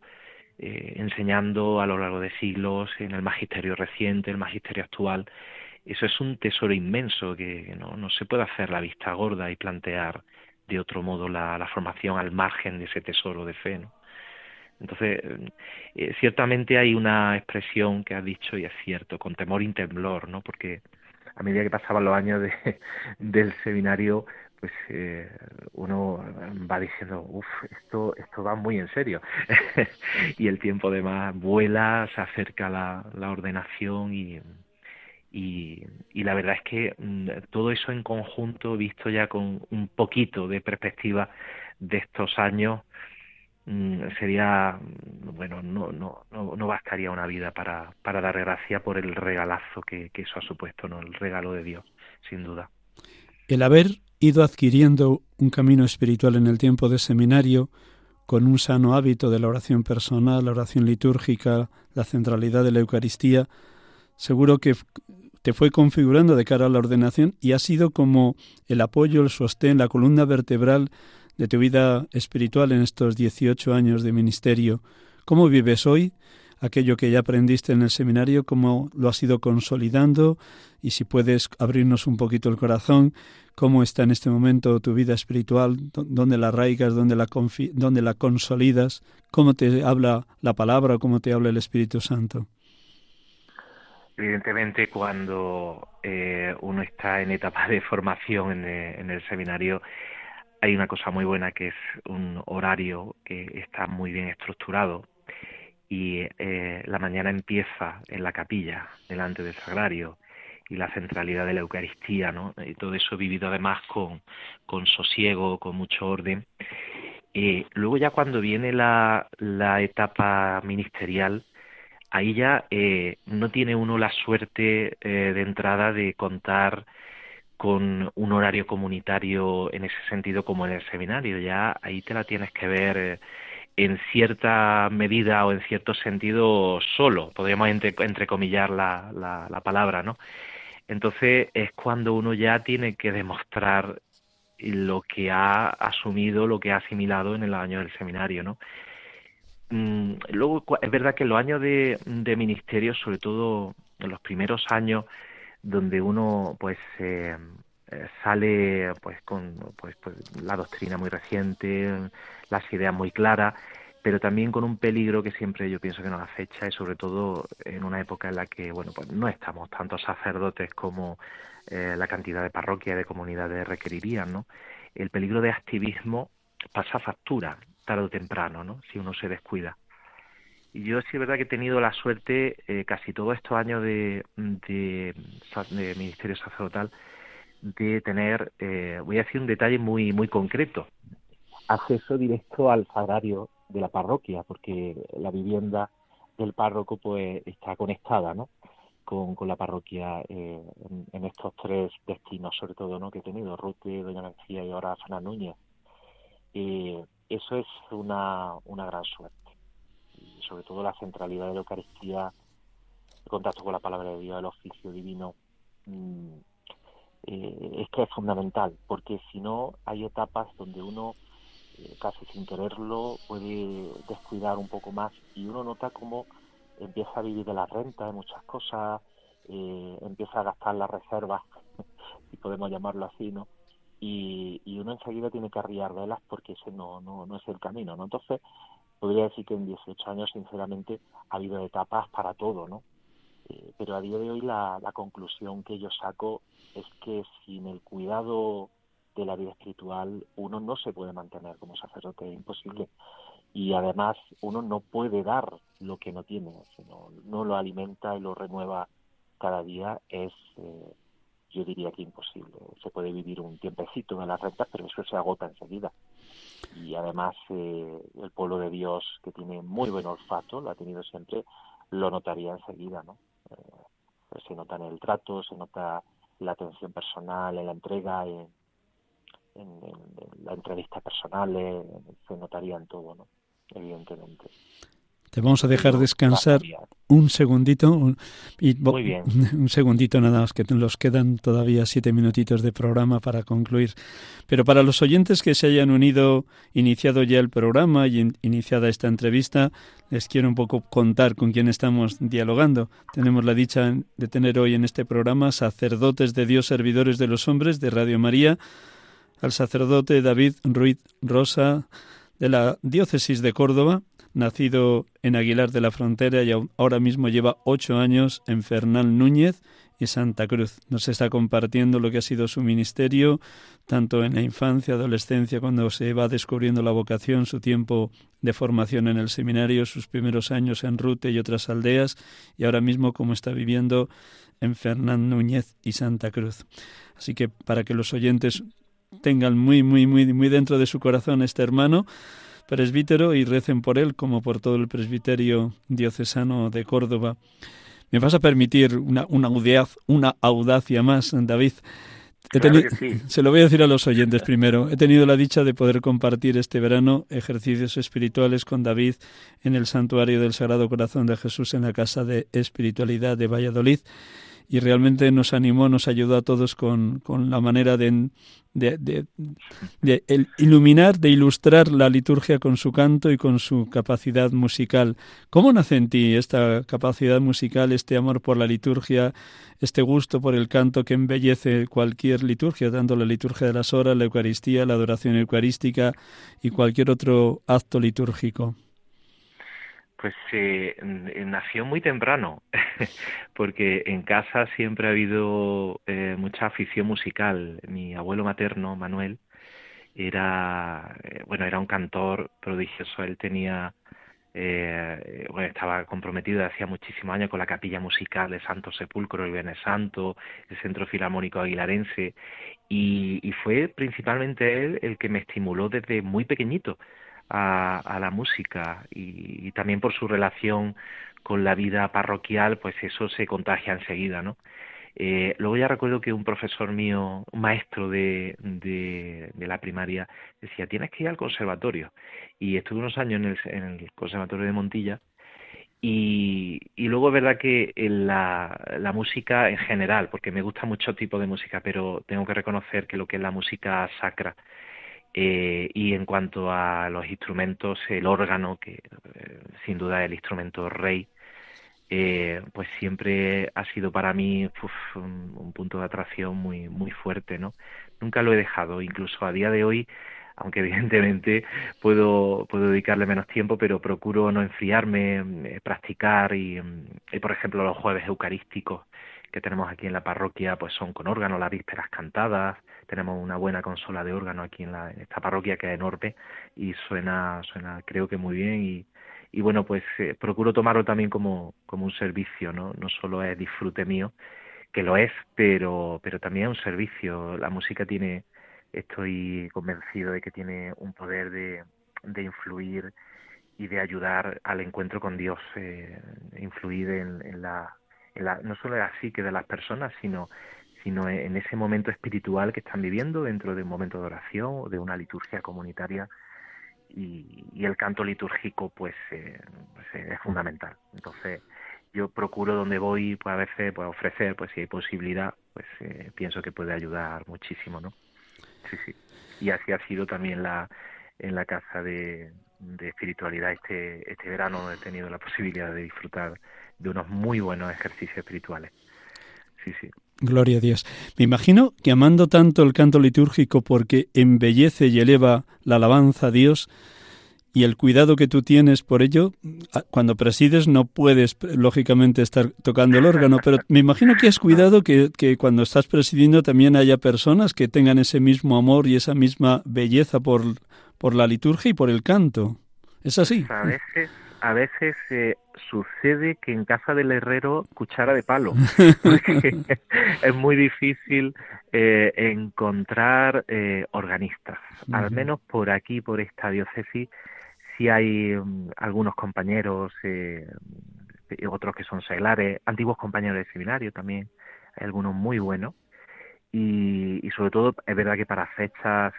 [SPEAKER 2] eh, enseñando a lo largo de siglos en el magisterio reciente, el magisterio actual. Eso es un tesoro inmenso que no, no se puede hacer la vista gorda y plantear de otro modo la, formación al margen de ese tesoro de fe. ¿no? Entonces, eh, ciertamente hay una expresión que has dicho y es cierto, con temor y temblor, ¿no? Porque a medida que pasaban los años de, [laughs] del seminario, pues eh, uno va diciendo, uff, esto, esto va muy en serio. [laughs] y el tiempo además vuela, se acerca la, la ordenación y, y, la verdad es que mm, todo eso en conjunto, visto ya con un poquito de perspectiva de estos años, mm, sería, bueno, no, no, no, no bastaría una vida para, para dar gracia por el regalazo que, que eso ha supuesto, ¿no? El regalo de Dios, sin duda.
[SPEAKER 1] El haber ido adquiriendo un camino espiritual en el tiempo de seminario, con un sano hábito de la oración personal, la oración litúrgica, la centralidad de la Eucaristía, seguro que te fue configurando de cara a la ordenación y ha sido como el apoyo, el sostén, la columna vertebral de tu vida espiritual en estos 18 años de ministerio. ¿Cómo vives hoy? aquello que ya aprendiste en el seminario, cómo lo has ido consolidando y si puedes abrirnos un poquito el corazón, cómo está en este momento tu vida espiritual, dónde la arraigas, dónde la, dónde la consolidas, cómo te habla la palabra, cómo te habla el Espíritu Santo.
[SPEAKER 2] Evidentemente, cuando eh, uno está en etapa de formación en, eh, en el seminario, hay una cosa muy buena que es un horario que está muy bien estructurado y eh, la mañana empieza en la capilla, delante del sagrario, y la centralidad de la Eucaristía, ¿no? Y todo eso vivido además con, con sosiego, con mucho orden. Eh, luego ya cuando viene la, la etapa ministerial, ahí ya eh, no tiene uno la suerte eh, de entrada de contar con un horario comunitario en ese sentido como en el seminario. Ya ahí te la tienes que ver en cierta medida o en cierto sentido solo, podríamos entre, entrecomillar la, la, palabra, ¿no? Entonces es cuando uno ya tiene que demostrar lo que ha asumido, lo que ha asimilado en el año del seminario, ¿no? Mm, luego es verdad que los años de, de ministerio, sobre todo en los primeros años, donde uno pues eh, eh, sale pues con pues, pues, la doctrina muy reciente, las ideas muy claras, pero también con un peligro que siempre yo pienso que nos acecha y sobre todo en una época en la que bueno pues no estamos tantos sacerdotes como eh, la cantidad de parroquias de comunidades requerirían, ¿no? El peligro de activismo pasa factura tarde o temprano, ¿no? Si uno se descuida. Y yo sí es verdad que he tenido la suerte eh, casi todos estos años de, ministerio sacerdotal de tener, eh, voy a decir un detalle muy, muy concreto, acceso directo al sagrario de la parroquia, porque la vivienda del párroco pues está conectada, ¿no? Con, con la parroquia eh, en, estos tres destinos, sobre todo, ¿no? Que he tenido, Rute, Doña García y ahora Fernán Núñez. Eh, eso es una, una gran suerte. Y sobre todo la centralidad de la Eucaristía, el contacto con la palabra de Dios, el oficio divino, mm, eh, es que es fundamental, porque si no hay etapas donde uno eh, casi sin quererlo puede descuidar un poco más y uno nota cómo empieza a vivir de la renta de muchas cosas, eh, empieza a gastar las reservas, [laughs] si podemos llamarlo así, ¿no? Y, y uno enseguida tiene que arriar velas porque ese no, no, no es el camino, ¿no? Entonces, podría decir que en 18 años, sinceramente, ha habido etapas para todo, ¿no? Eh, pero a día de hoy la, la conclusión que yo saco es que sin el cuidado de la vida espiritual uno no se puede mantener como sacerdote, es imposible. Y además uno no puede dar lo que no tiene, sino no lo alimenta y lo renueva cada día, es, eh, yo diría que imposible. Se puede vivir un tiempecito de las rentas, pero eso se agota enseguida. Y además eh, el pueblo de Dios, que tiene muy buen olfato, lo ha tenido siempre, lo notaría enseguida, ¿no? Eh, se nota en el trato, se nota la atención personal, en la entrega, en, la entrevista personal, se notaría en todo, ¿no? Evidentemente.
[SPEAKER 1] Te vamos a dejar descansar un segundito. y, Muy bien. [laughs] Un segundito nada más, que nos quedan todavía siete minutitos de programa para concluir. Pero para los oyentes que se hayan unido, iniciado ya el programa y iniciada esta entrevista, les quiero un poco contar con quién estamos dialogando. Tenemos la dicha de tener hoy en este programa sacerdotes de Dios, servidores de los hombres de Radio María, al sacerdote David Ruiz Rosa de la diócesis de Córdoba, nacido en Aguilar de la Frontera y ahora mismo lleva ocho años en Fernán Núñez y Santa Cruz. Nos está compartiendo lo que ha sido su ministerio, tanto en la infancia, adolescencia, cuando se va descubriendo la vocación, su tiempo de formación en el seminario, sus primeros años en Rute y otras aldeas, y ahora mismo como está viviendo en Fernán Núñez y Santa Cruz. Así que para que los oyentes tengan muy, muy, muy, muy dentro de su corazón este hermano, presbítero y recen por él como por todo el presbiterio diocesano de Córdoba. Me vas a permitir una, una, una audacia más, David. [laughs] Se lo voy a decir a los oyentes primero. He tenido la dicha de poder compartir este verano ejercicios espirituales con David en el santuario del Sagrado Corazón de Jesús en la Casa de Espiritualidad de Valladolid y realmente nos animó, nos ayudó a todos con, con la manera de, de, iluminar, de ilustrar la liturgia con su canto y con su capacidad musical. ¿Cómo nace en ti esta capacidad musical, este amor por la liturgia, este gusto por el canto que embellece cualquier liturgia, tanto la liturgia de las horas, la Eucaristía, la adoración eucarística y cualquier otro acto litúrgico?
[SPEAKER 2] Pues eh, nació muy temprano, [laughs] [laughs] porque en casa siempre ha habido eh, mucha afición musical. Mi abuelo materno, Manuel, era, eh, bueno, era un cantor prodigioso. Él tenía, eh, bueno, estaba comprometido hacía muchísimos años con la capilla musical de Santo Sepulcro, el Viernes Santo, el Centro Filarmónico Aguilarense, y, y fue principalmente él el que me estimuló desde muy pequeñito a, la música y, también por su relación con la vida parroquial, pues eso se contagia enseguida, ¿no? Eh, luego ya recuerdo que un profesor mío, un maestro de, de, la primaria, decía, tienes que ir al conservatorio. Y estuve unos años en el, en el conservatorio de Montilla y, y, luego es verdad que la, la, música en general, porque me gusta mucho tipo de música, pero tengo que reconocer que lo que es la música sacra eh, y en cuanto a los instrumentos, el órgano, que eh, sin duda es el instrumento rey, eh, pues siempre ha sido para mí un, punto de atracción muy, muy fuerte, ¿no? Nunca lo he dejado, incluso a día de hoy, aunque [laughs] evidentemente puedo, puedo dedicarle menos tiempo, pero procuro no enfriarme, practicar y, y, por ejemplo, los jueves eucarísticos que tenemos aquí en la parroquia, pues son con órgano, las vísperas cantadas, tenemos una buena consola de órgano aquí en, la, en esta parroquia que es enorme y suena, suena creo que muy bien y, y bueno, pues eh, procuro tomarlo también como, como un servicio, ¿no? No solo es disfrute mío, que lo es, pero, pero también es un servicio. La música tiene, estoy convencido de que tiene un poder de, de influir y de ayudar al encuentro con Dios, eh, influir en, en, la, la, no solo así que de las personas, sino sino en ese momento espiritual que están viviendo dentro de un momento de oración o de una liturgia comunitaria y, el canto litúrgico pues, eh, pues eh, es fundamental. Entonces yo procuro donde voy pues a veces pues ofrecer pues si hay posibilidad pues eh, pienso que puede ayudar muchísimo, ¿no? Sí, sí. Y así ha sido también la en la casa de, de espiritualidad este este verano he tenido la posibilidad de disfrutar de unos muy buenos ejercicios espirituales. Sí, sí.
[SPEAKER 1] Gloria a Dios. Me imagino que amando tanto el canto litúrgico porque embellece y eleva la alabanza a Dios y el cuidado que tú tienes por ello, cuando presides no puedes, lógicamente, estar tocando el órgano, pero me imagino que has cuidado que, que cuando estás presidiendo también haya personas que tengan ese mismo amor y esa misma belleza por, por la liturgia y por el canto. ¿Es así?
[SPEAKER 2] A veces, a veces eh, sucede que en casa del herrero cuchara de palo. [laughs] [laughs] es muy difícil eh, encontrar eh, organistas. Al menos por aquí, por esta diócesis, sí hay mm, algunos compañeros, otros que son seglares, antiguos compañeros de seminario también, hay algunos muy buenos. Y, y, sobre todo es verdad que para fechas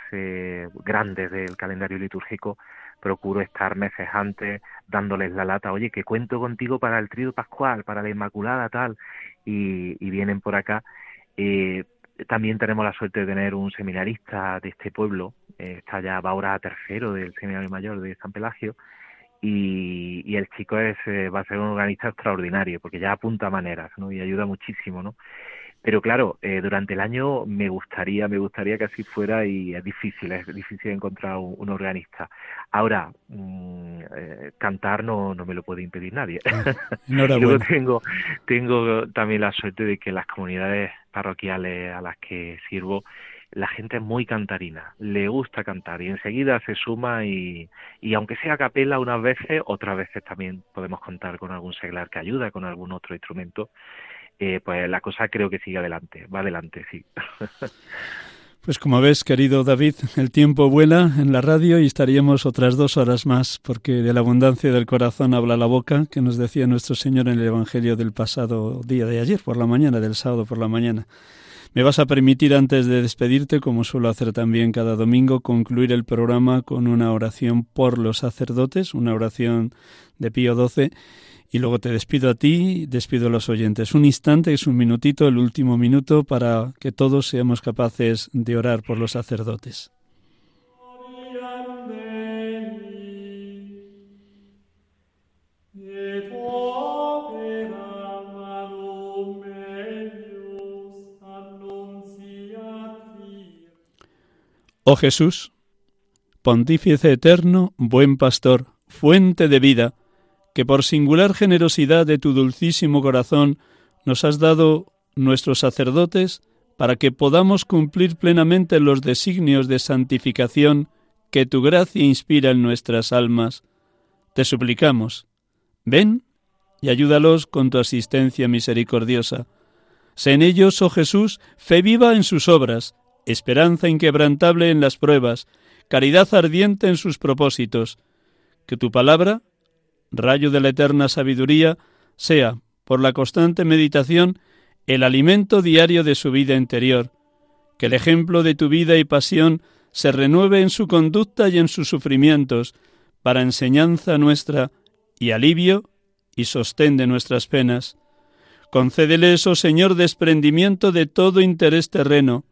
[SPEAKER 2] grandes del calendario litúrgico procuro estar meses antes dándoles la lata, oye, que cuento contigo para el trío pascual, para la Inmaculada, tal, y, vienen por acá. Eh, también tenemos la suerte de tener un seminarista de este pueblo, eh, está ya va ahora a tercero del seminario mayor de San Pelagio, y, y el chico es eh, va a ser un organista extraordinario, porque ya apunta maneras, ¿no? Y ayuda muchísimo, ¿no? Pero claro, eh, durante el año me gustaría, me gustaría que así fuera y es difícil, es difícil encontrar un, organista. Ahora, mm, eh, cantar no, no me lo puede impedir nadie. [laughs] Luego tengo, tengo también la suerte de que las comunidades parroquiales a las que sirvo, la gente es muy cantarina, le gusta cantar y enseguida se suma y, y aunque sea a capela unas veces, otras veces también podemos contar con algún seglar que ayuda, con algún otro instrumento eh, pues la cosa creo que sigue adelante, va adelante, sí. [laughs]
[SPEAKER 1] Pues como ves, querido David, el tiempo vuela en la radio y estaríamos otras dos horas más, porque de la abundancia del corazón habla la boca, que nos decía nuestro Señor en el Evangelio del pasado día de ayer, por la mañana, del sábado por la mañana. Me vas a permitir, antes de despedirte, como suelo hacer también cada domingo, concluir el programa con una oración por los sacerdotes, una oración de Pío XII y luego te despido a ti, despido a los oyentes. Un instante, es un minutito, el último minuto, para que todos seamos capaces de orar por los sacerdotes. Oh Jesús, pontífice eterno, buen pastor, fuente de vida, que por singular generosidad de tu dulcísimo corazón nos has dado nuestros sacerdotes para que podamos cumplir plenamente los designios de santificación que tu gracia inspira en nuestras almas. Te suplicamos, ven y ayúdalos con tu asistencia misericordiosa. Sé en ellos, oh Jesús, fe viva en sus obras, esperanza inquebrantable en las pruebas, caridad ardiente en sus propósitos. Que tu palabra rayo de la eterna sabiduría, sea, por la constante meditación, el alimento diario de su vida interior, que el ejemplo de tu vida y pasión se renueve en su conducta y en sus sufrimientos, para enseñanza nuestra y alivio y sostén de nuestras penas. Concédeles, oh Señor, desprendimiento de todo interés terreno,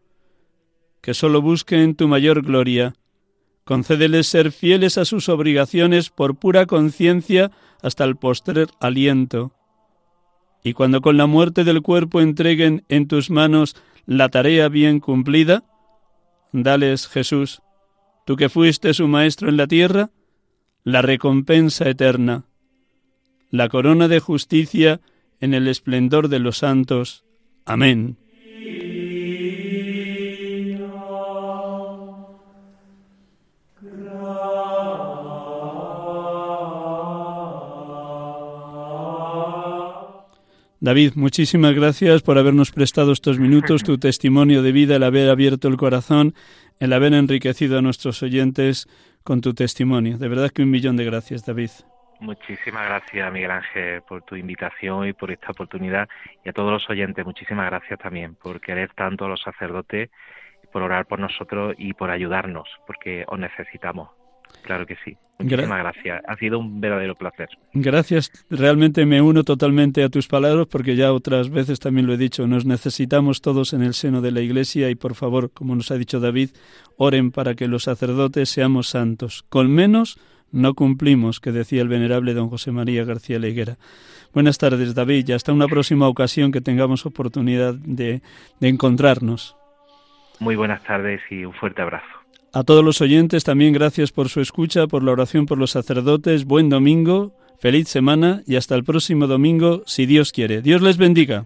[SPEAKER 1] que sólo busque en tu mayor gloria, Concédeles ser fieles a sus obligaciones por pura conciencia hasta el postrer aliento. Y cuando con la muerte del cuerpo entreguen en tus manos la tarea bien cumplida, dales, Jesús, tú que fuiste su maestro en la tierra, la recompensa eterna, la corona de justicia en el esplendor de los santos. Amén. David, muchísimas gracias por habernos prestado estos minutos, tu [laughs] testimonio de vida, el haber abierto el corazón, el haber enriquecido a nuestros oyentes con tu testimonio. De verdad que un millón de gracias, David.
[SPEAKER 2] Muchísimas gracias, Miguel Ángel, por tu invitación y por esta oportunidad. Y a todos los oyentes, muchísimas gracias también por querer tanto a los sacerdotes, por orar por nosotros y por ayudarnos, porque os necesitamos. Claro que sí. Muchísimas gracias. Ha sido un verdadero placer.
[SPEAKER 1] Gracias. Realmente me uno totalmente a tus palabras porque ya otras veces también lo he dicho. Nos necesitamos todos en el seno de la Iglesia y por favor, como nos ha dicho David, oren para que los sacerdotes seamos santos. Con menos no cumplimos, que decía el venerable don José María García Leguera. Buenas tardes, David, y hasta una próxima ocasión que tengamos oportunidad de, de encontrarnos.
[SPEAKER 2] Muy buenas tardes y un fuerte abrazo.
[SPEAKER 1] A todos los oyentes también gracias por su escucha, por la oración por los sacerdotes. Buen domingo, feliz semana y hasta el próximo domingo, si Dios quiere. Dios les bendiga.